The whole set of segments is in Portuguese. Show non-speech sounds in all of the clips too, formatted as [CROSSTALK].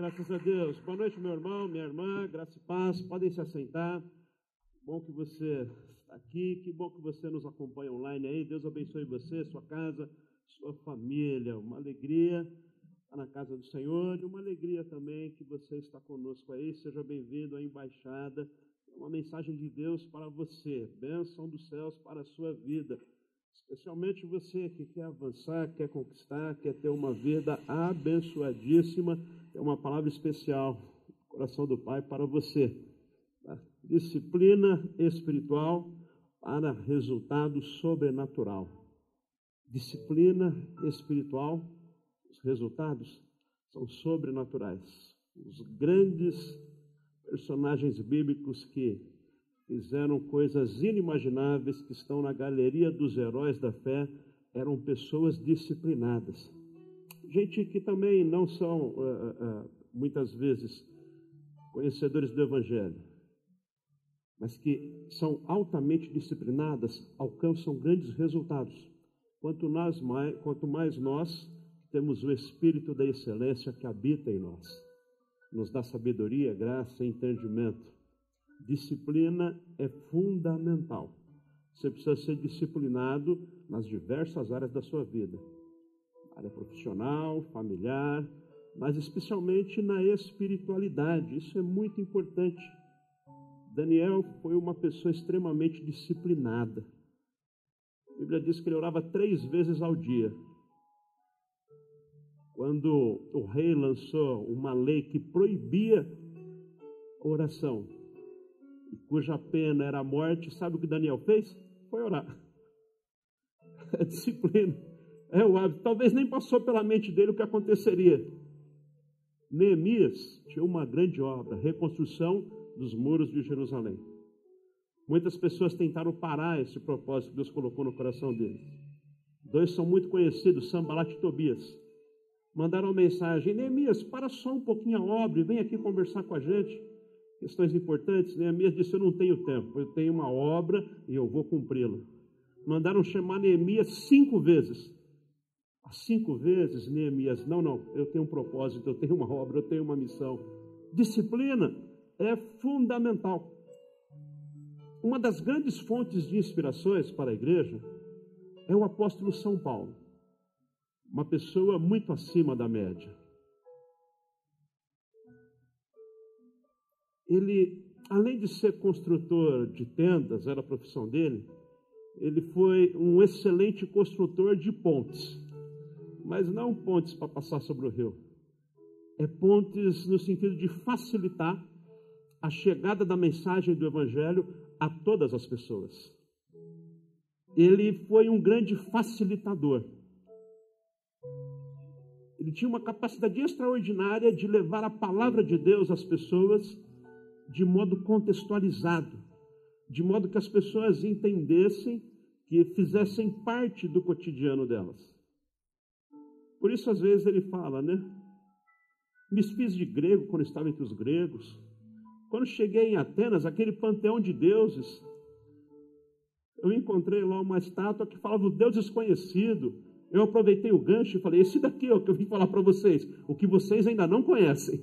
Graças a Deus. Boa noite, meu irmão, minha irmã. Graça e paz. Podem se assentar. Bom que você está aqui. Que bom que você nos acompanha online aí. Deus abençoe você, sua casa, sua família. Uma alegria estar na casa do Senhor e uma alegria também que você está conosco aí. Seja bem-vindo à embaixada. É uma mensagem de Deus para você. Bênção dos céus para a sua vida. Especialmente você que quer avançar, quer conquistar, quer ter uma vida abençoadíssima. É uma palavra especial coração do Pai para você. Disciplina espiritual para resultado sobrenatural. Disciplina espiritual, os resultados são sobrenaturais. Os grandes personagens bíblicos que fizeram coisas inimagináveis que estão na galeria dos heróis da fé, eram pessoas disciplinadas. Gente que também não são, uh, uh, muitas vezes, conhecedores do Evangelho, mas que são altamente disciplinadas, alcançam grandes resultados. Quanto, nós mais, quanto mais nós temos o Espírito da excelência que habita em nós, nos dá sabedoria, graça e entendimento Disciplina é fundamental. Você precisa ser disciplinado nas diversas áreas da sua vida área profissional, familiar, mas especialmente na espiritualidade. Isso é muito importante. Daniel foi uma pessoa extremamente disciplinada. A Bíblia diz que ele orava três vezes ao dia. Quando o rei lançou uma lei que proibia a oração, e cuja pena era a morte, sabe o que Daniel fez? Foi orar. [LAUGHS] É disciplina, é o hábito. Talvez nem passou pela mente dele o que aconteceria. Neemias tinha uma grande obra, reconstrução dos muros de Jerusalém. Muitas pessoas tentaram parar esse propósito que Deus colocou no coração deles. Dois são muito conhecidos, Sambalat e Tobias. Mandaram uma mensagem: Neemias, para só um pouquinho a obra e vem aqui conversar com a gente questões importantes, Neemias disse: Eu não tenho tempo, eu tenho uma obra e eu vou cumpri-la. Mandaram chamar Neemias cinco vezes. Cinco vezes, Neemias, não, não, eu tenho um propósito, eu tenho uma obra, eu tenho uma missão. Disciplina é fundamental. Uma das grandes fontes de inspirações para a igreja é o apóstolo São Paulo, uma pessoa muito acima da média. ele, além de ser construtor de tendas, era a profissão dele, ele foi um excelente construtor de pontes. Mas não pontes para passar sobre o rio. É pontes no sentido de facilitar a chegada da mensagem do Evangelho a todas as pessoas. Ele foi um grande facilitador. Ele tinha uma capacidade extraordinária de levar a palavra de Deus às pessoas de modo contextualizado, de modo que as pessoas entendessem, que fizessem parte do cotidiano delas. Por isso, às vezes, ele fala, né? Me fiz de grego quando estava entre os gregos. Quando cheguei em Atenas, aquele panteão de deuses, eu encontrei lá uma estátua que falava o Deus desconhecido. Eu aproveitei o gancho e falei: Esse daqui é o que eu vim falar para vocês, o que vocês ainda não conhecem.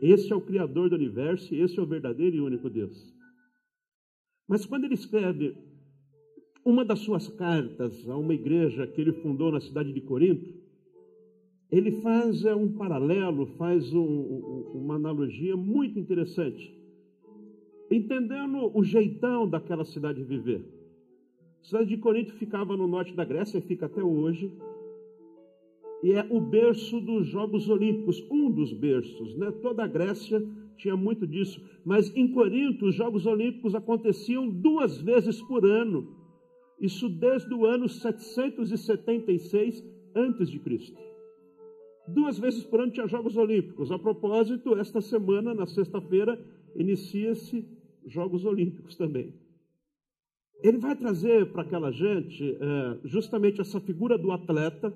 Esse é o Criador do universo e esse é o verdadeiro e único Deus. Mas quando ele escreve uma das suas cartas a uma igreja que ele fundou na cidade de Corinto, ele faz é, um paralelo, faz um, uma analogia muito interessante, entendendo o jeitão daquela cidade de viver. A cidade de Corinto ficava no norte da Grécia e fica até hoje e é o berço dos Jogos Olímpicos, um dos berços, né? Toda a Grécia tinha muito disso, mas em Corinto os Jogos Olímpicos aconteciam duas vezes por ano. Isso desde o ano 776 antes de Cristo. Duas vezes por ano tinha Jogos Olímpicos. A propósito, esta semana, na sexta-feira, inicia-se Jogos Olímpicos também. Ele vai trazer para aquela gente é, justamente essa figura do atleta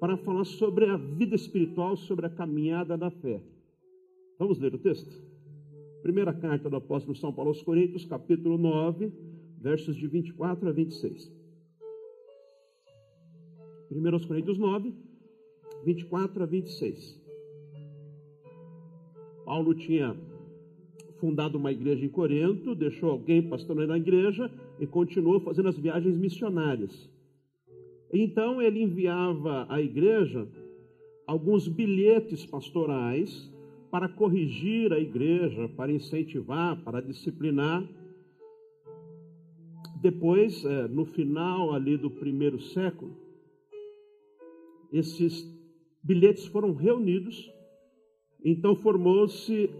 para falar sobre a vida espiritual, sobre a caminhada da fé. Vamos ler o texto? Primeira carta do apóstolo São Paulo aos Coríntios, capítulo 9, versos de 24 a 26. 1 Coríntios 9, 24 a 26. Paulo tinha fundado uma igreja em Corinto, deixou alguém pastoreando a igreja e continuou fazendo as viagens missionárias. Então ele enviava à igreja alguns bilhetes pastorais para corrigir a igreja, para incentivar, para disciplinar. Depois, é, no final ali do primeiro século, esses bilhetes foram reunidos, então formou-se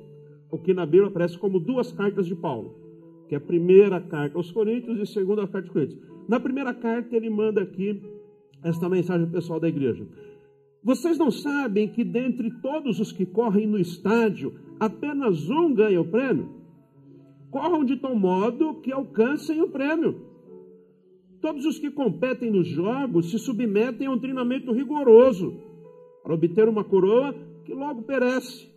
o que na Bíblia aparece como duas cartas de Paulo, que é a primeira carta aos Coríntios e a segunda carta aos Coríntios. Na primeira carta ele manda aqui esta mensagem pessoal da igreja. Vocês não sabem que dentre todos os que correm no estádio, apenas um ganha o prêmio? Corram de tal modo que alcancem o prêmio. Todos os que competem nos jogos se submetem a um treinamento rigoroso para obter uma coroa que logo perece.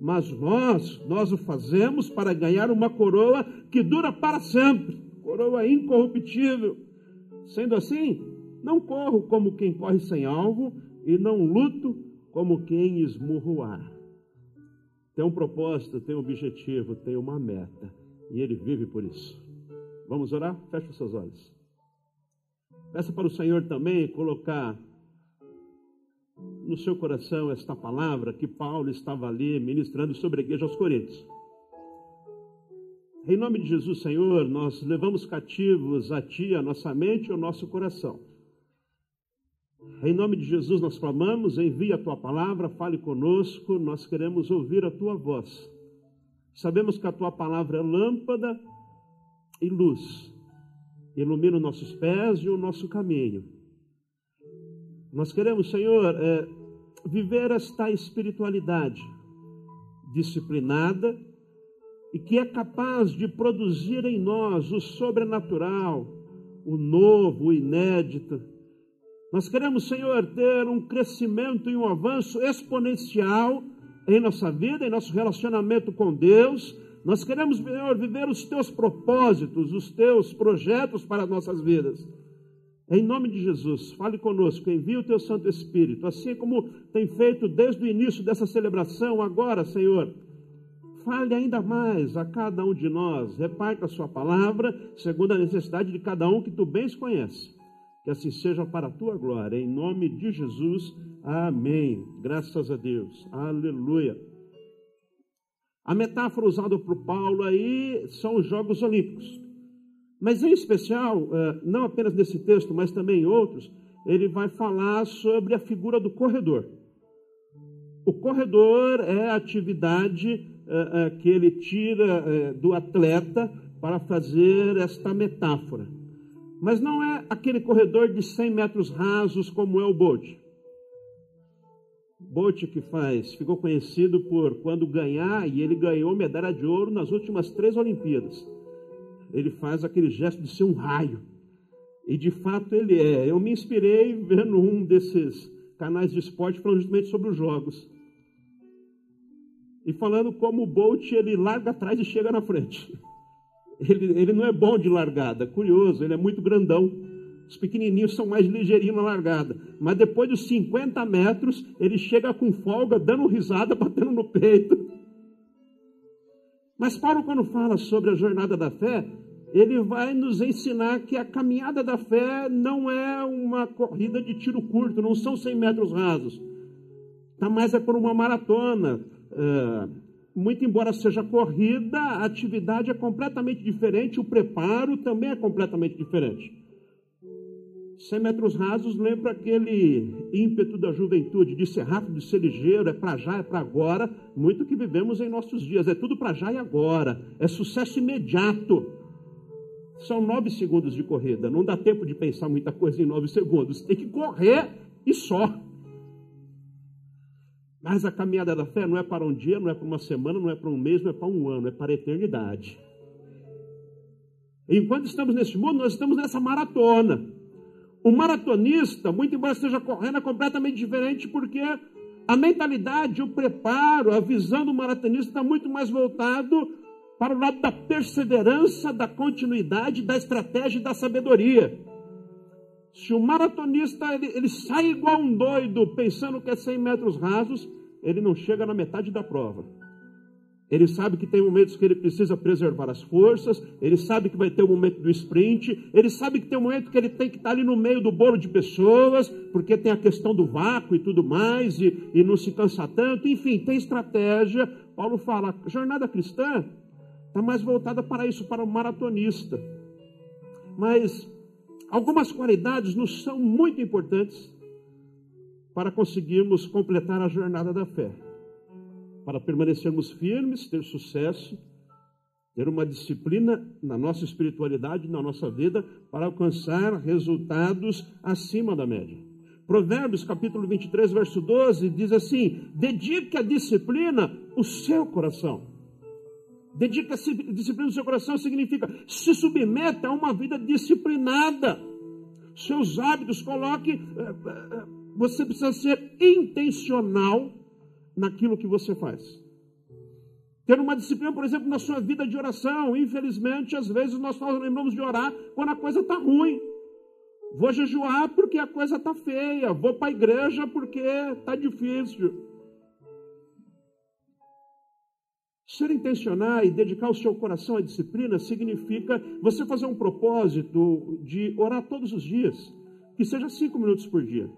Mas nós, nós o fazemos para ganhar uma coroa que dura para sempre, coroa incorruptível. Sendo assim, não corro como quem corre sem alvo e não luto como quem esmurra o ar. Tem um propósito, tem um objetivo, tem uma meta e ele vive por isso. Vamos orar? Feche os seus olhos. Peça para o Senhor também colocar no seu coração esta palavra que Paulo estava ali ministrando sobre a igreja aos Coríntios. Em nome de Jesus, Senhor, nós levamos cativos a Ti, a nossa mente e o nosso coração. Em nome de Jesus nós clamamos, envia a Tua palavra, fale conosco, nós queremos ouvir a Tua voz. Sabemos que a Tua palavra é lâmpada e luz ilumina os nossos pés e o nosso caminho. Nós queremos, Senhor, é, viver esta espiritualidade disciplinada e que é capaz de produzir em nós o sobrenatural, o novo, o inédito. Nós queremos, Senhor, ter um crescimento e um avanço exponencial em nossa vida, em nosso relacionamento com Deus nós queremos, Senhor, viver os teus propósitos, os teus projetos para as nossas vidas. Em nome de Jesus, fale conosco, envie o teu Santo Espírito, assim como tem feito desde o início dessa celebração, agora, Senhor. Fale ainda mais a cada um de nós, reparta a sua palavra, segundo a necessidade de cada um que tu bens conhece. Que assim seja para a tua glória, em nome de Jesus. Amém. Graças a Deus. Aleluia. A metáfora usada por Paulo aí são os Jogos Olímpicos. Mas em especial, é, não apenas nesse texto, mas também em outros, ele vai falar sobre a figura do corredor. O corredor é a atividade é, é, que ele tira do atleta para fazer esta metáfora. Mas não é aquele corredor de 100 metros rasos como é o Bolt. Bolt que faz, ficou conhecido por quando ganhar, e ele ganhou medalha de ouro nas últimas três Olimpíadas. Ele faz aquele gesto de ser um raio. E de fato ele é. Eu me inspirei vendo um desses canais de esporte falando justamente sobre os jogos. E falando como o Bolt ele larga atrás e chega na frente. Ele, ele não é bom de largada, curioso, ele é muito grandão. Os pequenininhos são mais ligeirinhos na largada. Mas depois dos 50 metros, ele chega com folga, dando risada, [LAUGHS] batendo no peito. Mas Paulo, quando fala sobre a jornada da fé, ele vai nos ensinar que a caminhada da fé não é uma corrida de tiro curto, não são 100 metros rasos. Está mais é por uma maratona. É, muito embora seja corrida, a atividade é completamente diferente, o preparo também é completamente diferente. 100 metros rasos lembra aquele ímpeto da juventude de ser rápido, de ser ligeiro, é para já, é para agora, muito que vivemos em nossos dias, é tudo para já e agora, é sucesso imediato. São nove segundos de corrida, não dá tempo de pensar muita coisa em nove segundos, tem que correr e só. Mas a caminhada da fé não é para um dia, não é para uma semana, não é para um mês, não é para um ano, é para a eternidade. Enquanto estamos nesse mundo, nós estamos nessa maratona. O maratonista, muito embora esteja correndo, é completamente diferente porque a mentalidade, o preparo, a visão do maratonista está muito mais voltado para o lado da perseverança, da continuidade, da estratégia e da sabedoria. Se o maratonista ele, ele sai igual um doido, pensando que é 100 metros rasos, ele não chega na metade da prova. Ele sabe que tem momentos que ele precisa preservar as forças, ele sabe que vai ter o um momento do sprint, ele sabe que tem um momento que ele tem que estar ali no meio do bolo de pessoas, porque tem a questão do vácuo e tudo mais, e, e não se cansa tanto, enfim, tem estratégia. Paulo fala, jornada cristã está mais voltada para isso, para o maratonista. Mas algumas qualidades nos são muito importantes para conseguirmos completar a jornada da fé para permanecermos firmes, ter sucesso, ter uma disciplina na nossa espiritualidade, na nossa vida, para alcançar resultados acima da média. Provérbios capítulo 23, verso 12 diz assim: dedique a disciplina o seu coração. Dedique a disciplina o seu coração significa se submeta a uma vida disciplinada. Seus hábitos, coloque. Eh, eh, eh, você precisa ser intencional naquilo que você faz. Ter uma disciplina, por exemplo, na sua vida de oração. Infelizmente, às vezes nós só lembramos de orar quando a coisa está ruim. Vou jejuar porque a coisa está feia. Vou para a igreja porque está difícil. Ser intencional e dedicar o seu coração à disciplina significa você fazer um propósito de orar todos os dias, que seja cinco minutos por dia.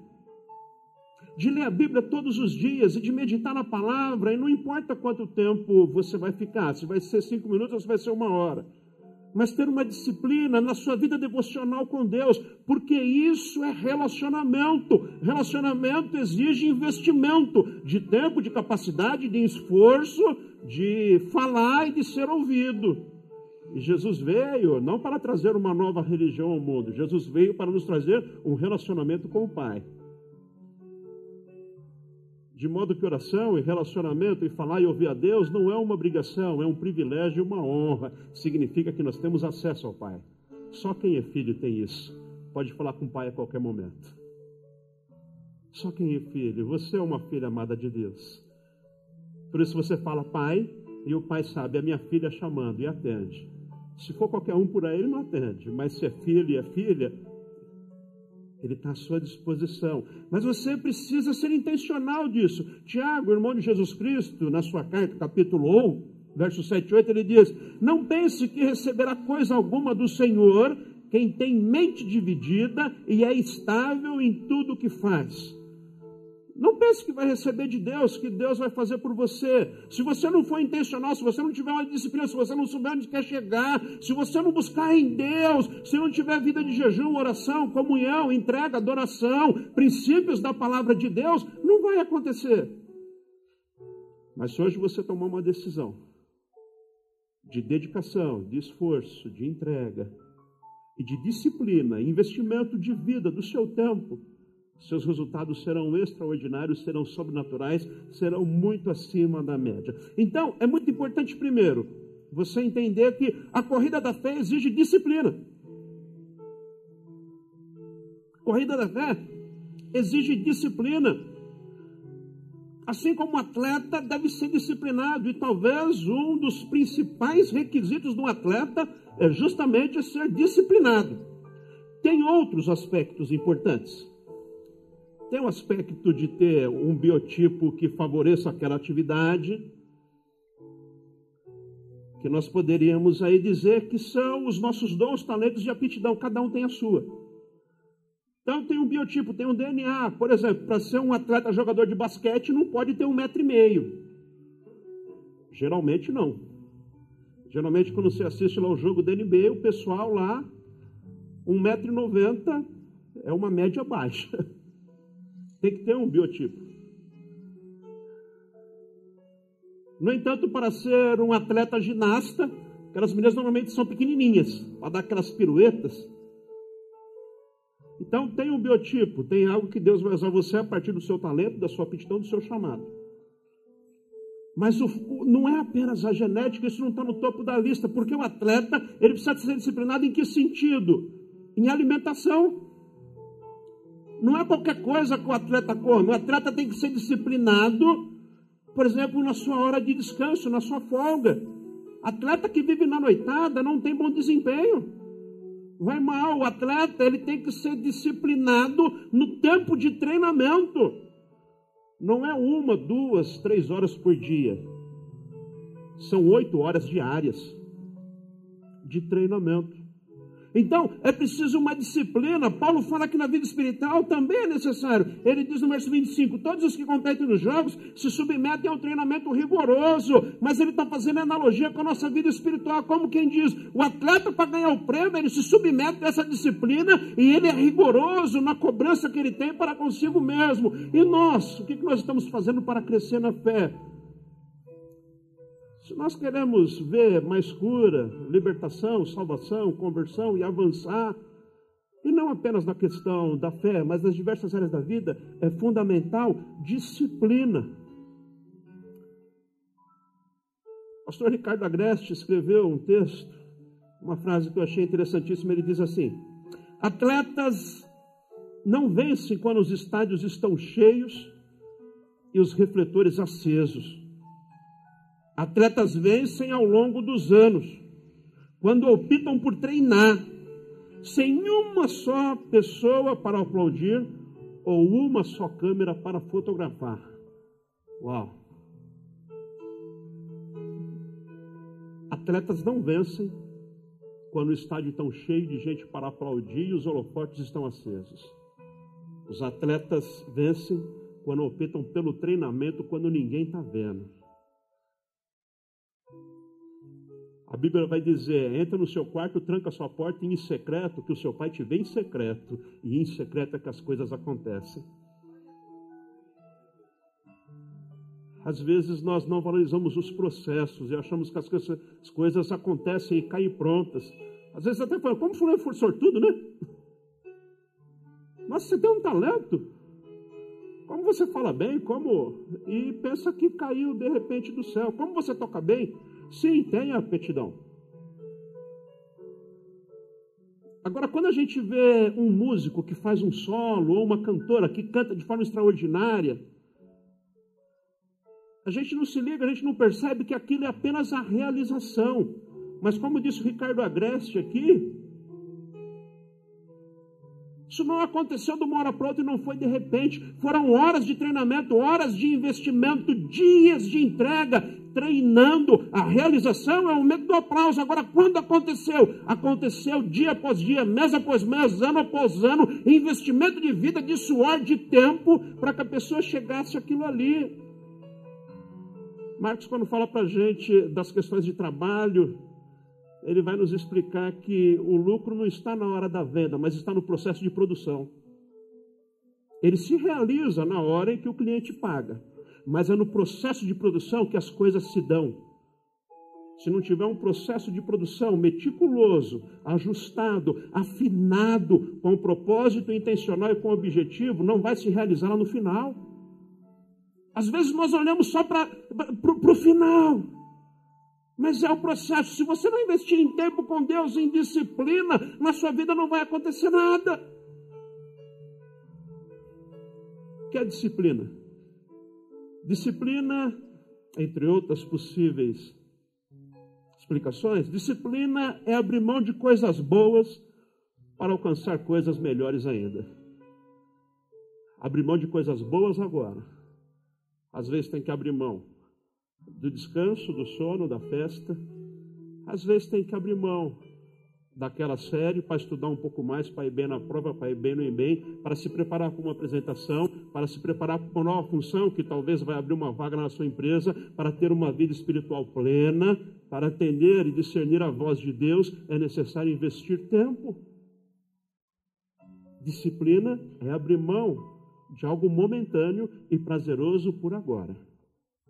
De ler a Bíblia todos os dias e de meditar na palavra, e não importa quanto tempo você vai ficar, se vai ser cinco minutos ou se vai ser uma hora, mas ter uma disciplina na sua vida devocional com Deus, porque isso é relacionamento. Relacionamento exige investimento de tempo, de capacidade, de esforço, de falar e de ser ouvido. E Jesus veio não para trazer uma nova religião ao mundo, Jesus veio para nos trazer um relacionamento com o Pai. De modo que oração e relacionamento e falar e ouvir a Deus não é uma obrigação, é um privilégio e uma honra. Significa que nós temos acesso ao Pai. Só quem é filho tem isso. Pode falar com o Pai a qualquer momento. Só quem é filho. Você é uma filha amada de Deus. Por isso você fala Pai e o Pai sabe, a minha filha chamando e atende. Se for qualquer um por aí, ele não atende. Mas se é filho e é filha, ele está à sua disposição. Mas você precisa ser intencional disso. Tiago, irmão de Jesus Cristo, na sua carta, capítulo 1, verso 7 e 8, ele diz: Não pense que receberá coisa alguma do Senhor quem tem mente dividida e é estável em tudo o que faz. Não pense que vai receber de Deus, que Deus vai fazer por você. Se você não for intencional, se você não tiver uma disciplina, se você não souber onde quer chegar, se você não buscar em Deus, se não tiver vida de jejum, oração, comunhão, entrega, adoração, princípios da palavra de Deus, não vai acontecer. Mas se hoje você tomar uma decisão de dedicação, de esforço, de entrega e de disciplina, investimento de vida, do seu tempo, seus resultados serão extraordinários, serão sobrenaturais, serão muito acima da média. Então, é muito importante, primeiro, você entender que a corrida da fé exige disciplina. Corrida da fé exige disciplina. Assim como o atleta deve ser disciplinado, e talvez um dos principais requisitos de um atleta é justamente ser disciplinado. Tem outros aspectos importantes. Tem o um aspecto de ter um biotipo que favoreça aquela atividade, que nós poderíamos aí dizer que são os nossos dons, talentos e aptidão, cada um tem a sua. Então tem um biotipo, tem um DNA. Por exemplo, para ser um atleta jogador de basquete, não pode ter um metro e meio. Geralmente não. Geralmente, quando você assiste lá o jogo da NBA, o pessoal lá, um metro e noventa é uma média baixa. [LAUGHS] Tem que ter um biotipo. No entanto, para ser um atleta ginasta, aquelas meninas normalmente são pequenininhas, para dar aquelas piruetas. Então, tem um biotipo, tem algo que Deus vai usar você a partir do seu talento, da sua aptidão, do seu chamado. Mas o, não é apenas a genética, isso não está no topo da lista, porque o atleta ele precisa ser disciplinado em que sentido? Em alimentação. Não é qualquer coisa que o atleta come. O atleta tem que ser disciplinado, por exemplo, na sua hora de descanso, na sua folga. Atleta que vive na noitada não tem bom desempenho. Vai mal. O atleta ele tem que ser disciplinado no tempo de treinamento. Não é uma, duas, três horas por dia. São oito horas diárias de treinamento. Então, é preciso uma disciplina. Paulo fala que na vida espiritual também é necessário. Ele diz no verso 25: Todos os que competem nos jogos se submetem a um treinamento rigoroso. Mas ele está fazendo analogia com a nossa vida espiritual. Como quem diz: o atleta, para ganhar o prêmio, ele se submete a essa disciplina e ele é rigoroso na cobrança que ele tem para consigo mesmo. E nós, o que nós estamos fazendo para crescer na fé? Se nós queremos ver mais cura, libertação, salvação, conversão e avançar, e não apenas na questão da fé, mas nas diversas áreas da vida, é fundamental disciplina. O pastor Ricardo Agreste escreveu um texto, uma frase que eu achei interessantíssima. Ele diz assim: Atletas não vencem quando os estádios estão cheios e os refletores acesos. Atletas vencem ao longo dos anos, quando optam por treinar, sem uma só pessoa para aplaudir ou uma só câmera para fotografar. Uau! Atletas não vencem quando o estádio está cheio de gente para aplaudir e os holofotes estão acesos. Os atletas vencem quando optam pelo treinamento, quando ninguém está vendo. A Bíblia vai dizer: entra no seu quarto, tranca a sua porta em secreto, que o seu pai te vê em secreto, e em secreto é que as coisas acontecem. Às vezes nós não valorizamos os processos e achamos que as coisas, as coisas acontecem e caem prontas. Às vezes até falamos, como fulano for sortudo, né? Mas você tem um talento. Como você fala bem, como. E pensa que caiu de repente do céu. Como você toca bem. Sim, tem aptidão. Agora, quando a gente vê um músico que faz um solo, ou uma cantora que canta de forma extraordinária, a gente não se liga, a gente não percebe que aquilo é apenas a realização. Mas como disse o Ricardo Agreste aqui, isso não aconteceu de uma hora para outra e não foi de repente. Foram horas de treinamento, horas de investimento, dias de entrega, treinando. A realização é o momento do aplauso. Agora, quando aconteceu? Aconteceu dia após dia, mês após mês, ano após ano, investimento de vida, de suor, de tempo, para que a pessoa chegasse aquilo ali. Marcos, quando fala para a gente das questões de trabalho, ele vai nos explicar que o lucro não está na hora da venda, mas está no processo de produção. Ele se realiza na hora em que o cliente paga, mas é no processo de produção que as coisas se dão. Se não tiver um processo de produção meticuloso, ajustado, afinado, com o propósito intencional e com o objetivo, não vai se realizar lá no final. Às vezes nós olhamos só para o final. Mas é o processo. Se você não investir em tempo com Deus, em disciplina, na sua vida não vai acontecer nada. O que é disciplina? Disciplina, entre outras possíveis explicações, disciplina é abrir mão de coisas boas para alcançar coisas melhores ainda. Abrir mão de coisas boas agora. Às vezes tem que abrir mão do descanso, do sono, da festa. Às vezes tem que abrir mão daquela série para estudar um pouco mais, para ir bem na prova, para ir bem no Enem, para se preparar para uma apresentação, para se preparar para uma nova função que talvez vai abrir uma vaga na sua empresa, para ter uma vida espiritual plena, para atender e discernir a voz de Deus, é necessário investir tempo. Disciplina é abrir mão de algo momentâneo e prazeroso por agora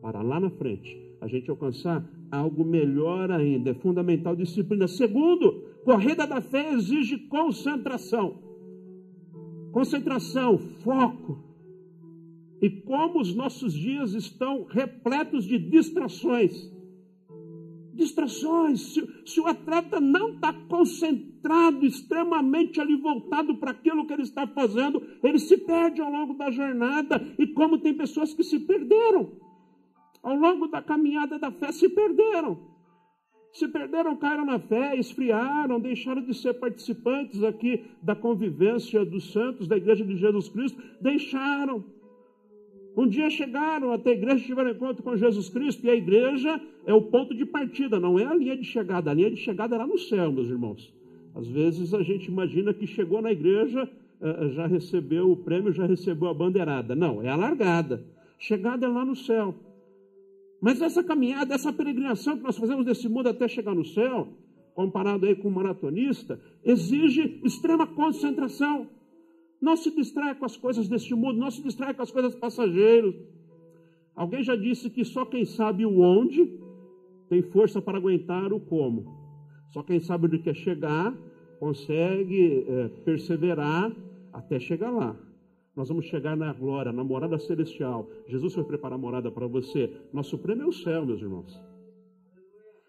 para lá na frente a gente alcançar algo melhor ainda. É fundamental disciplina. Segundo, corrida da fé exige concentração. Concentração, foco. E como os nossos dias estão repletos de distrações. Distrações. Se, se o atleta não está concentrado, extremamente ali voltado para aquilo que ele está fazendo, ele se perde ao longo da jornada. E como tem pessoas que se perderam ao longo da caminhada da fé se perderam. Se perderam, caíram na fé, esfriaram, deixaram de ser participantes aqui da convivência dos santos, da igreja de Jesus Cristo, deixaram. Um dia chegaram até a igreja, tiveram encontro com Jesus Cristo, e a igreja é o ponto de partida, não é a linha de chegada. A linha de chegada é lá no céu, meus irmãos. Às vezes a gente imagina que chegou na igreja, eh, eh, já recebeu o prêmio, já recebeu a bandeirada. Não, é a largada. Chegada é lá no céu. Mas essa caminhada, essa peregrinação que nós fazemos desse mundo até chegar no céu, comparado aí com um maratonista, exige extrema concentração. Não se distrai com as coisas deste mundo, não se distrai com as coisas passageiras. Alguém já disse que só quem sabe o onde tem força para aguentar o como. Só quem sabe onde quer chegar consegue é, perseverar até chegar lá. Nós vamos chegar na glória, na morada celestial. Jesus vai preparar morada para você. Nosso prêmio é o céu, meus irmãos.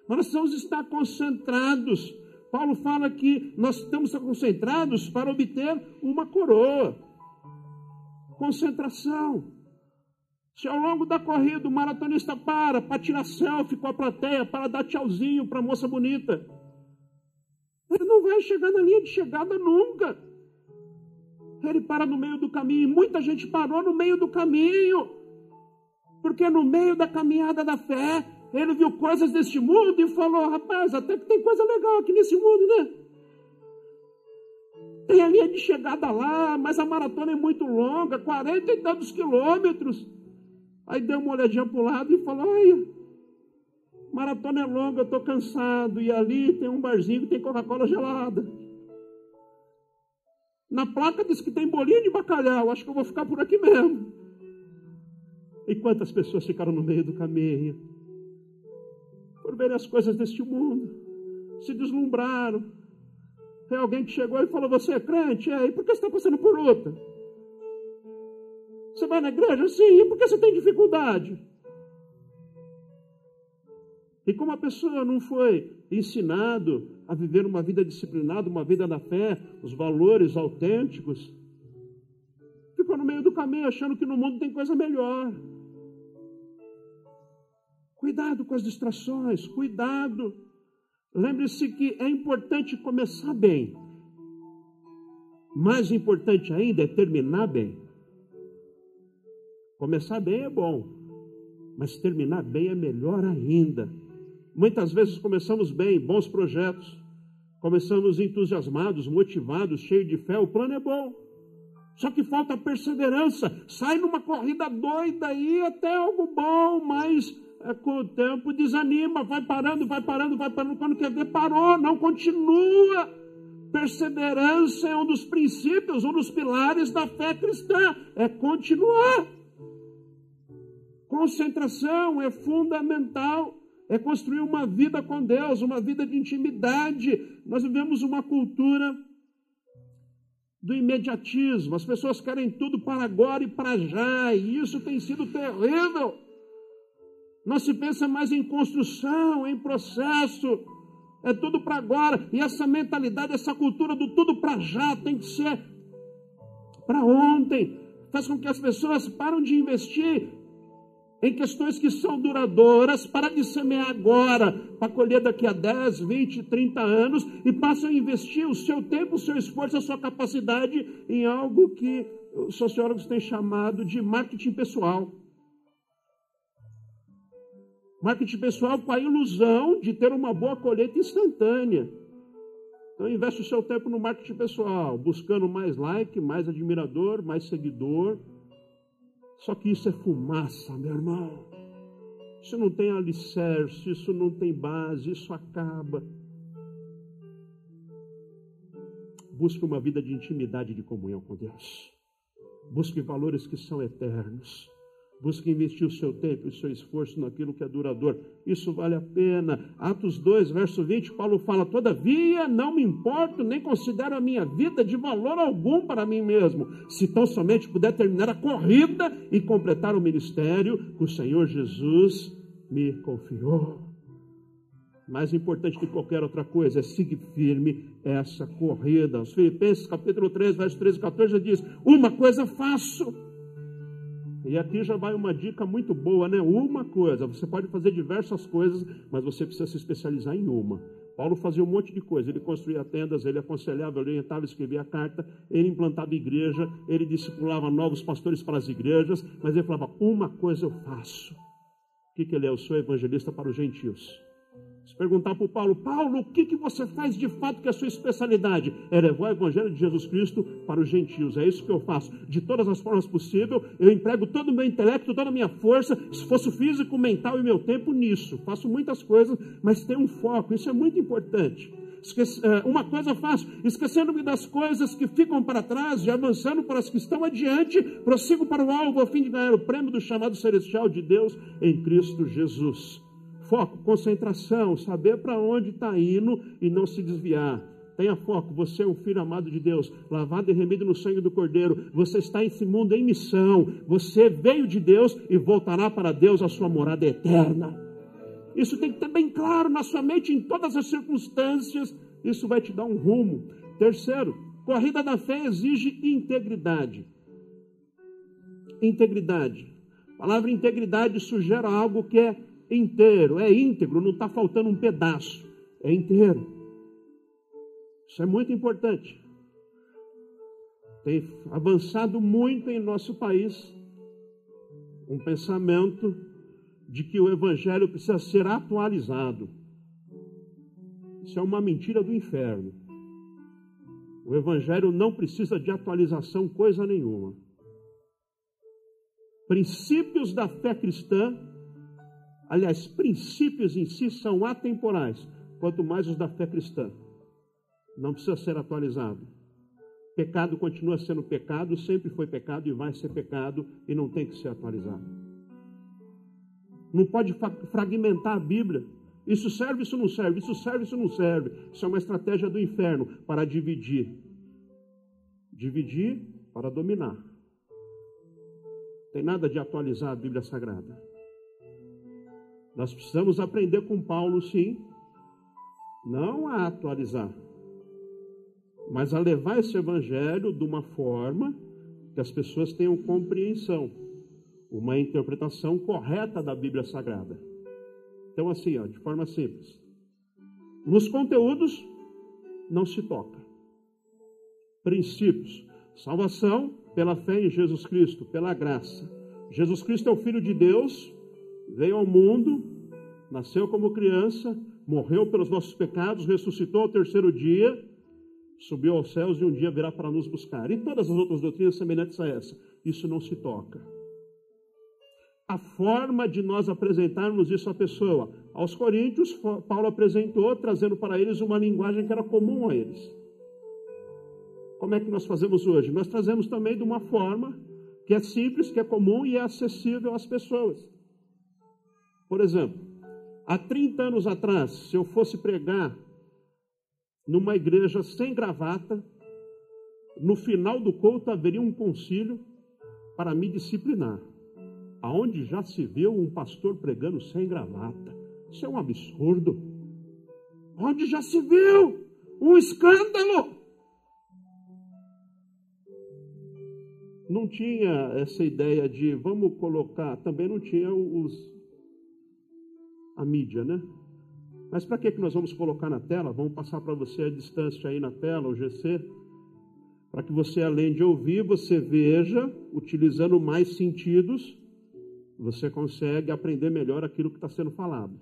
Mas nós precisamos estar concentrados. Paulo fala que nós estamos concentrados para obter uma coroa. Concentração. Se ao longo da corrida o maratonista para para tirar selfie com a plateia, para dar tchauzinho para a moça bonita, ele não vai chegar na linha de chegada nunca. Ele para no meio do caminho. Muita gente parou no meio do caminho. Porque no meio da caminhada da fé, ele viu coisas deste mundo e falou: rapaz, até que tem coisa legal aqui nesse mundo, né? Tem a linha de chegada lá, mas a maratona é muito longa 40 e tantos quilômetros. Aí deu uma olhadinha para o lado e falou: olha, maratona é longa, eu estou cansado. E ali tem um barzinho que tem Coca-Cola gelada. Na placa diz que tem bolinho de bacalhau. Acho que eu vou ficar por aqui mesmo. E quantas pessoas ficaram no meio do caminho? Por ver as coisas deste mundo. Se deslumbraram. Tem alguém que chegou e falou: Você é crente? É, e por que você está passando por outra? Você vai na igreja? Sim, e por que você tem dificuldade? E como a pessoa não foi ensinado a viver uma vida disciplinada, uma vida na fé, os valores autênticos, ficou no meio do caminho achando que no mundo tem coisa melhor. Cuidado com as distrações, cuidado. Lembre-se que é importante começar bem. Mais importante ainda é terminar bem. Começar bem é bom, mas terminar bem é melhor ainda. Muitas vezes começamos bem, bons projetos, começamos entusiasmados, motivados, cheios de fé, o plano é bom. Só que falta perseverança. Sai numa corrida doida aí até algo bom, mas é, com o tempo desanima, vai parando, vai parando, vai parando. Quando quer ver, parou, não continua. Perseverança é um dos princípios, um dos pilares da fé cristã. É continuar. Concentração é fundamental é construir uma vida com Deus, uma vida de intimidade. Nós vivemos uma cultura do imediatismo. As pessoas querem tudo para agora e para já, e isso tem sido terrível. Não se pensa mais em construção, em processo. É tudo para agora. E essa mentalidade, essa cultura do tudo para já tem que ser para ontem. Faz com que as pessoas param de investir em questões que são duradouras, para de semear agora, para colher daqui a 10, 20, 30 anos, e passam a investir o seu tempo, o seu esforço, a sua capacidade em algo que os sociólogos têm chamado de marketing pessoal. Marketing pessoal com a ilusão de ter uma boa colheita instantânea. Então investe o seu tempo no marketing pessoal, buscando mais like, mais admirador, mais seguidor, só que isso é fumaça, meu irmão. Isso não tem alicerce, isso não tem base, isso acaba. Busque uma vida de intimidade e de comunhão com Deus. Busque valores que são eternos. Busque investir o seu tempo e o seu esforço naquilo que é duradouro. Isso vale a pena. Atos 2, verso 20, Paulo fala: Todavia não me importo, nem considero a minha vida de valor algum para mim mesmo, se tão somente puder terminar a corrida e completar o ministério que o Senhor Jesus me confiou. Mais importante que qualquer outra coisa é seguir firme essa corrida. Os Filipenses, capítulo 3, verso 13 e 14 diz: Uma coisa faço e aqui já vai uma dica muito boa, né? Uma coisa, você pode fazer diversas coisas, mas você precisa se especializar em uma. Paulo fazia um monte de coisa. Ele construía tendas, ele aconselhava, orientava, escrevia carta, ele implantava igreja, ele discipulava novos pastores para as igrejas, mas ele falava: Uma coisa eu faço. O que, que ele é? Eu sou evangelista para os gentios. Se perguntar para o Paulo, Paulo, o que, que você faz de fato que é a sua especialidade? É levar o Evangelho de Jesus Cristo para os gentios. É isso que eu faço. De todas as formas possíveis, eu emprego todo o meu intelecto, toda a minha força, esforço físico, mental e meu tempo nisso. Faço muitas coisas, mas tenho um foco. Isso é muito importante. Esqueci, é, uma coisa faço, esquecendo-me das coisas que ficam para trás e avançando para as que estão adiante, prossigo para o alvo a fim de ganhar o prêmio do chamado celestial de Deus em Cristo Jesus. Foco, concentração, saber para onde está indo e não se desviar. Tenha foco, você é um filho amado de Deus, lavado e remido no sangue do Cordeiro. Você está nesse mundo em missão. Você veio de Deus e voltará para Deus a sua morada eterna. Isso tem que ter bem claro na sua mente em todas as circunstâncias. Isso vai te dar um rumo. Terceiro, corrida da fé exige integridade. Integridade. A palavra integridade sugere algo que é inteiro, é íntegro, não está faltando um pedaço, é inteiro. Isso é muito importante. Tem avançado muito em nosso país um pensamento de que o Evangelho precisa ser atualizado. Isso é uma mentira do inferno. O Evangelho não precisa de atualização coisa nenhuma. Princípios da fé cristã Aliás, princípios em si são atemporais, quanto mais os da fé cristã. Não precisa ser atualizado. Pecado continua sendo pecado, sempre foi pecado e vai ser pecado e não tem que ser atualizado. Não pode fragmentar a Bíblia. Isso serve, isso não serve, isso serve, isso não serve. Isso é uma estratégia do inferno para dividir. Dividir para dominar. Tem nada de atualizar a Bíblia Sagrada. Nós precisamos aprender com Paulo, sim, não a atualizar, mas a levar esse evangelho de uma forma que as pessoas tenham compreensão, uma interpretação correta da Bíblia Sagrada. Então, assim, ó, de forma simples. Nos conteúdos, não se toca. Princípios. Salvação pela fé em Jesus Cristo, pela graça. Jesus Cristo é o Filho de Deus, veio ao mundo, nasceu como criança, morreu pelos nossos pecados, ressuscitou ao terceiro dia, subiu aos céus e um dia virá para nos buscar. E todas as outras doutrinas semelhantes a essa. Isso não se toca. A forma de nós apresentarmos isso à pessoa. Aos coríntios, Paulo apresentou, trazendo para eles uma linguagem que era comum a eles. Como é que nós fazemos hoje? Nós trazemos também de uma forma que é simples, que é comum e é acessível às pessoas. Por exemplo, há 30 anos atrás, se eu fosse pregar numa igreja sem gravata, no final do culto haveria um concílio para me disciplinar. Aonde já se viu um pastor pregando sem gravata? Isso é um absurdo. Onde já se viu um escândalo? Não tinha essa ideia de vamos colocar, também não tinha os a mídia, né? Mas para que, que nós vamos colocar na tela? Vamos passar para você a distância aí na tela, o GC, para que você, além de ouvir, você veja, utilizando mais sentidos, você consegue aprender melhor aquilo que está sendo falado.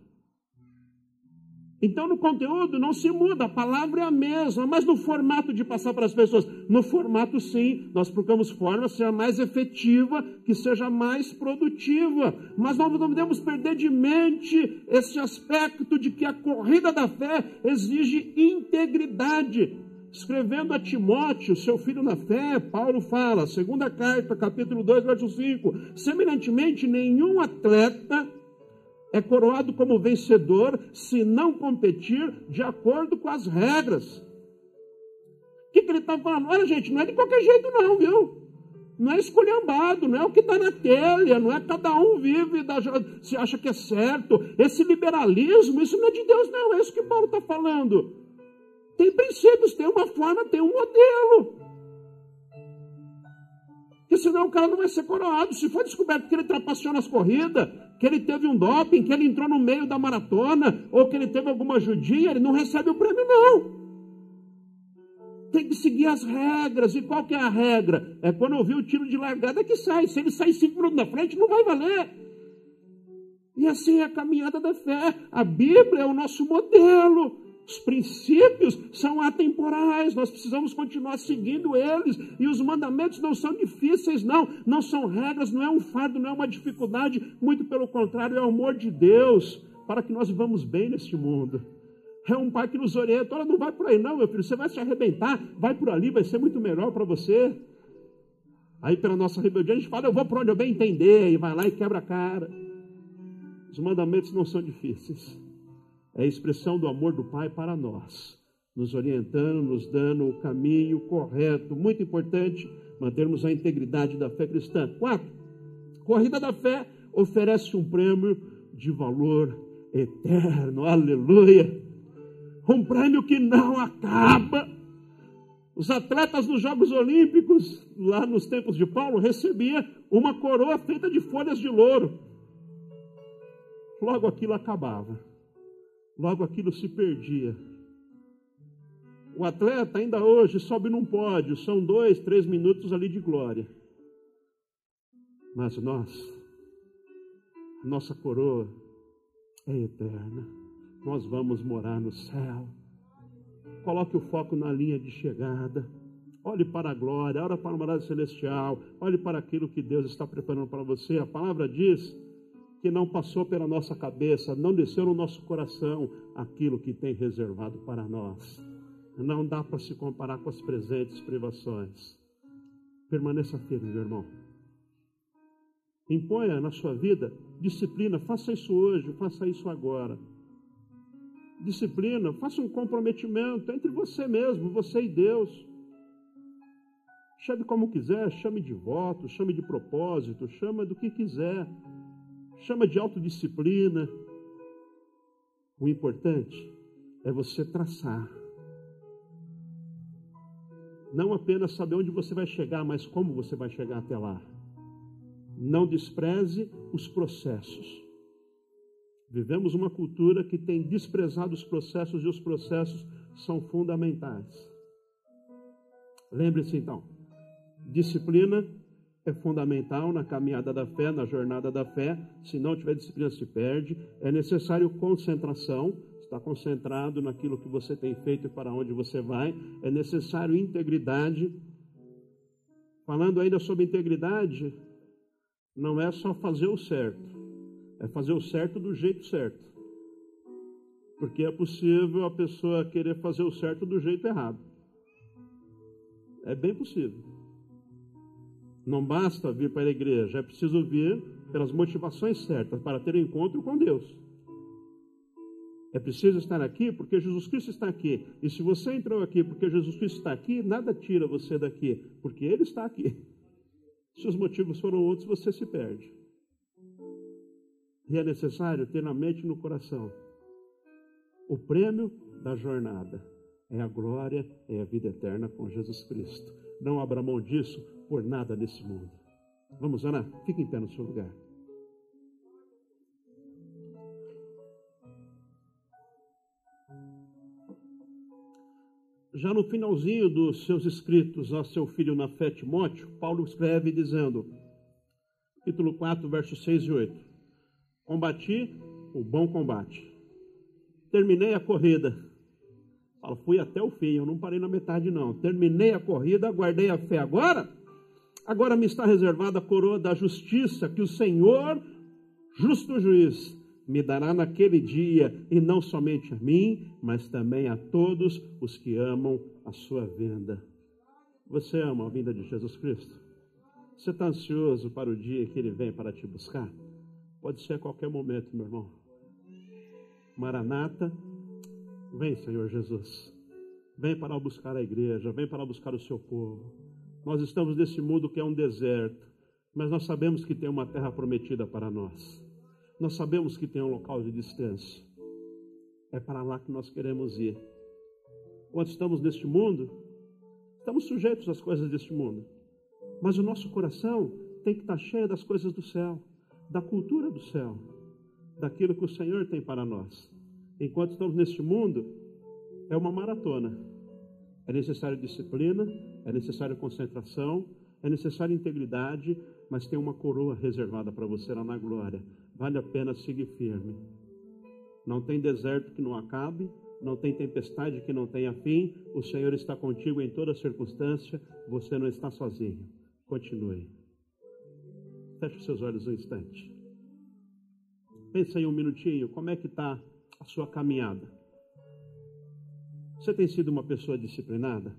Então, no conteúdo não se muda, a palavra é a mesma, mas no formato de passar para as pessoas, no formato sim, nós procuramos forma seja mais efetiva, que seja mais produtiva. Mas nós não podemos perder de mente esse aspecto de que a corrida da fé exige integridade. Escrevendo a Timóteo, seu filho na fé, Paulo fala, segunda carta, capítulo 2, verso 5, semelhantemente, nenhum atleta é coroado como vencedor se não competir de acordo com as regras. O que, que ele está falando? Olha, gente, não é de qualquer jeito, não, viu? Não é escolhambado, não é o que está na telha, não é cada um vive, da, se acha que é certo. Esse liberalismo, isso não é de Deus, não, é isso que Paulo está falando. Tem princípios, tem uma forma, tem um modelo. Porque senão o cara não vai ser coroado. Se for descoberto que ele trapaceou nas corridas, que ele teve um doping, que ele entrou no meio da maratona, ou que ele teve alguma judia, ele não recebe o prêmio, não. Tem que seguir as regras. E qual que é a regra? É quando ouvir o tiro de largada que sai. Se ele sair cinco minutos na frente, não vai valer. E assim é a caminhada da fé. A Bíblia é o nosso modelo. Os princípios são atemporais, nós precisamos continuar seguindo eles. E os mandamentos não são difíceis, não. Não são regras, não é um fardo, não é uma dificuldade. Muito pelo contrário, é o amor de Deus para que nós vivamos bem neste mundo. É um pai que nos orienta. Olha, não vai por aí, não, meu filho. Você vai se arrebentar. Vai por ali, vai ser muito melhor para você. Aí, pela nossa rebeldia, a gente fala, eu vou por onde eu bem entender. E vai lá e quebra a cara. Os mandamentos não são difíceis é a expressão do amor do Pai para nós, nos orientando, nos dando o caminho correto. Muito importante mantermos a integridade da fé cristã. Quatro, corrida da fé oferece um prêmio de valor eterno. Aleluia! Um prêmio que não acaba. Os atletas dos Jogos Olímpicos, lá nos tempos de Paulo, recebiam uma coroa feita de folhas de louro. Logo aquilo acabava logo aquilo se perdia. O atleta ainda hoje sobe num pódio, são dois, três minutos ali de glória. Mas nós, nossa coroa é eterna. Nós vamos morar no céu. Coloque o foco na linha de chegada. Olhe para a glória, olhe para a morada celestial, olhe para aquilo que Deus está preparando para você. A palavra diz que não passou pela nossa cabeça, não desceu no nosso coração aquilo que tem reservado para nós. Não dá para se comparar com as presentes privações. Permaneça firme, meu irmão. Imponha na sua vida disciplina, faça isso hoje, faça isso agora. Disciplina, faça um comprometimento entre você mesmo, você e Deus. Chame como quiser, chame de voto, chame de propósito, chame do que quiser chama de autodisciplina. O importante é você traçar. Não apenas saber onde você vai chegar, mas como você vai chegar até lá. Não despreze os processos. Vivemos uma cultura que tem desprezado os processos e os processos são fundamentais. Lembre-se então: disciplina é fundamental na caminhada da fé, na jornada da fé. Se não tiver disciplina, se perde. É necessário concentração, estar concentrado naquilo que você tem feito e para onde você vai. É necessário integridade. Falando ainda sobre integridade, não é só fazer o certo, é fazer o certo do jeito certo. Porque é possível a pessoa querer fazer o certo do jeito errado. É bem possível. Não basta vir para a igreja, é preciso vir pelas motivações certas para ter encontro com Deus. É preciso estar aqui porque Jesus Cristo está aqui. E se você entrou aqui porque Jesus Cristo está aqui, nada tira você daqui, porque Ele está aqui. Se os motivos foram outros, você se perde. E é necessário ter na mente e no coração o prêmio da jornada é a glória, é a vida eterna com Jesus Cristo. Não abra mão disso por nada nesse mundo. Vamos orar? Fique em pé no seu lugar. Já no finalzinho dos seus escritos a seu filho na fé Timóteo, Paulo escreve dizendo, capítulo 4, versos 6 e 8: Combati o bom combate, terminei a corrida, Fala, fui até o fim, eu não parei na metade, não. Terminei a corrida, guardei a fé. Agora, agora me está reservada a coroa da justiça que o Senhor, justo juiz, me dará naquele dia, e não somente a mim, mas também a todos os que amam a sua vinda. Você ama a vinda de Jesus Cristo? Você está ansioso para o dia que ele vem para te buscar? Pode ser a qualquer momento, meu irmão. Maranata, Vem, Senhor Jesus. Vem para buscar a igreja, vem para buscar o seu povo. Nós estamos nesse mundo que é um deserto, mas nós sabemos que tem uma terra prometida para nós. Nós sabemos que tem um local de distância. É para lá que nós queremos ir. Quando estamos neste mundo, estamos sujeitos às coisas deste mundo. Mas o nosso coração tem que estar cheio das coisas do céu. da cultura do céu, daquilo que o Senhor tem para nós. Enquanto estamos neste mundo, é uma maratona. É necessário disciplina, é necessário concentração, é necessário integridade, mas tem uma coroa reservada para você lá na glória. Vale a pena seguir firme. Não tem deserto que não acabe, não tem tempestade que não tenha fim. O Senhor está contigo em toda circunstância, você não está sozinho. Continue. Feche seus olhos um instante. Pensa aí um minutinho, como é que está a sua caminhada? Você tem sido uma pessoa disciplinada?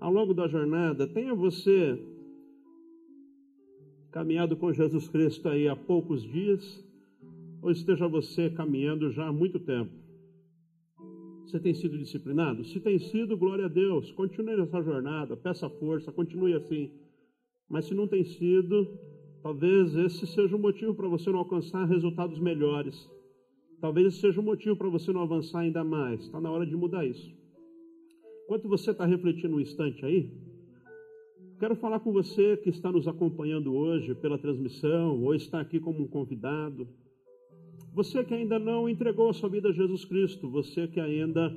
Ao longo da jornada, tenha você caminhado com Jesus Cristo aí há poucos dias, ou esteja você caminhando já há muito tempo? Você tem sido disciplinado? Se tem sido, glória a Deus, continue nessa jornada, peça força, continue assim. Mas se não tem sido, Talvez esse seja o motivo para você não alcançar resultados melhores. Talvez esse seja o motivo para você não avançar ainda mais. Está na hora de mudar isso. Enquanto você está refletindo um instante aí, quero falar com você que está nos acompanhando hoje pela transmissão ou está aqui como um convidado. Você que ainda não entregou a sua vida a Jesus Cristo, você que ainda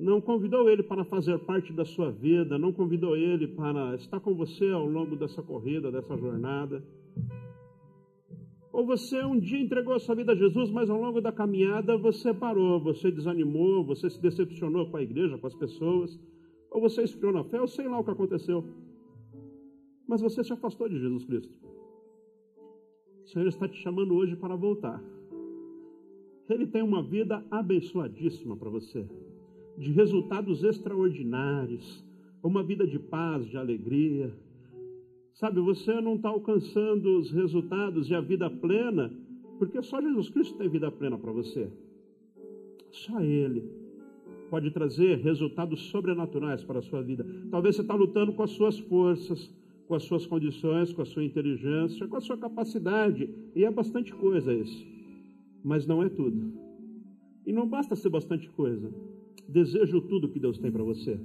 não convidou ele para fazer parte da sua vida, não convidou ele para estar com você ao longo dessa corrida, dessa jornada. Ou você um dia entregou a sua vida a Jesus, mas ao longo da caminhada você parou, você desanimou, você se decepcionou com a igreja, com as pessoas, ou você esfriou na fé, eu sei lá o que aconteceu. Mas você se afastou de Jesus Cristo. O Senhor está te chamando hoje para voltar. Ele tem uma vida abençoadíssima para você de resultados extraordinários, uma vida de paz, de alegria. Sabe, você não está alcançando os resultados e a vida plena, porque só Jesus Cristo tem vida plena para você. Só Ele pode trazer resultados sobrenaturais para a sua vida. Talvez você está lutando com as suas forças, com as suas condições, com a sua inteligência, com a sua capacidade, e é bastante coisa isso. Mas não é tudo. E não basta ser bastante coisa desejo tudo que Deus tem para você.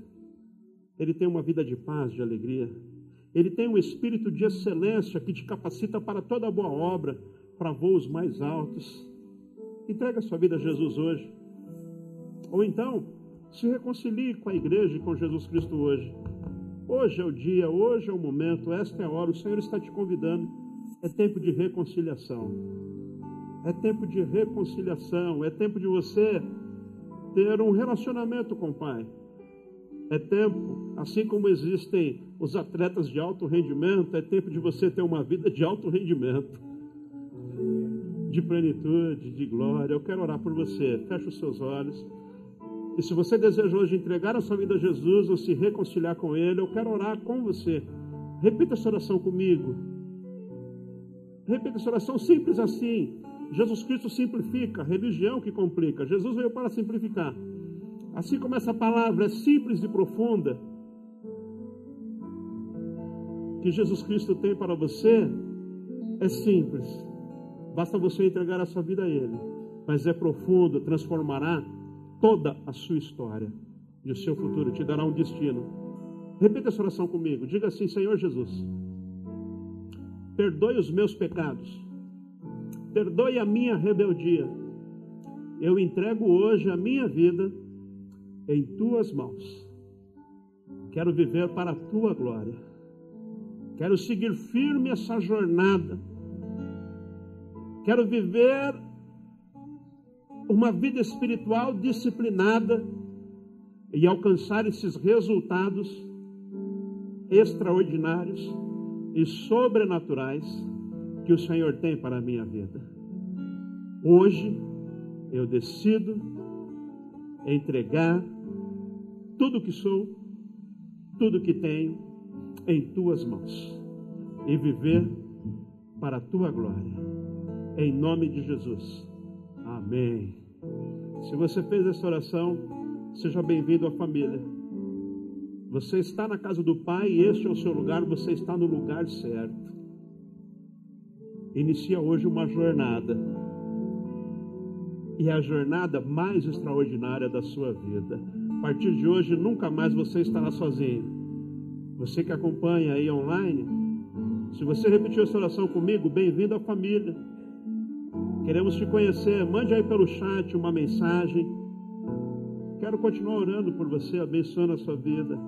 Ele tem uma vida de paz, de alegria. Ele tem um espírito de excelência que te capacita para toda boa obra, para voos mais altos. Entrega sua vida a Jesus hoje. Ou então, se reconcilie com a igreja e com Jesus Cristo hoje. Hoje é o dia, hoje é o momento, esta é a hora. O Senhor está te convidando. É tempo de reconciliação. É tempo de reconciliação. É tempo de você ter um relacionamento com o Pai. É tempo, assim como existem os atletas de alto rendimento, é tempo de você ter uma vida de alto rendimento, de plenitude, de glória. Eu quero orar por você. Feche os seus olhos. E se você deseja hoje entregar a sua vida a Jesus ou se reconciliar com Ele, eu quero orar com você. Repita essa oração comigo. Repita essa oração simples assim. Jesus Cristo simplifica, religião que complica. Jesus veio para simplificar. Assim como essa palavra é simples e profunda, que Jesus Cristo tem para você é simples. Basta você entregar a sua vida a Ele. Mas é profundo, transformará toda a sua história e o seu futuro, te dará um destino. Repita essa oração comigo. Diga assim: Senhor Jesus, perdoe os meus pecados perdoe a minha rebeldia. Eu entrego hoje a minha vida em tuas mãos. Quero viver para a tua glória. Quero seguir firme essa jornada. Quero viver uma vida espiritual disciplinada e alcançar esses resultados extraordinários e sobrenaturais que o Senhor tem para a minha vida. Hoje eu decido entregar tudo que sou, tudo que tenho em tuas mãos e viver para a tua glória. Em nome de Jesus. Amém. Se você fez essa oração, seja bem-vindo à família. Você está na casa do Pai e este é o seu lugar, você está no lugar certo inicia hoje uma jornada. E é a jornada mais extraordinária da sua vida. A partir de hoje, nunca mais você estará sozinho. Você que acompanha aí online, Se você repetiu essa oração comigo, bem-vindo à família. Queremos te conhecer. Mande aí pelo chat uma mensagem. Quero continuar orando por você, abençoando a sua vida.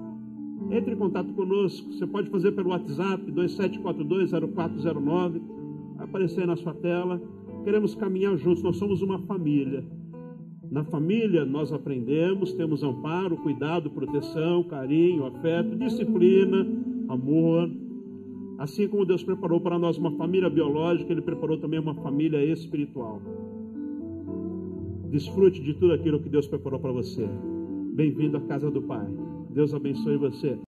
Entre em contato conosco. Você pode fazer pelo WhatsApp 27420409. Vai aparecer aí na sua tela. Queremos caminhar juntos. Nós somos uma família. Na família nós aprendemos, temos amparo, cuidado, proteção, carinho, afeto, disciplina, amor. Assim como Deus preparou para nós uma família biológica, Ele preparou também uma família espiritual. Desfrute de tudo aquilo que Deus preparou para você. Bem-vindo à casa do Pai. Deus abençoe você.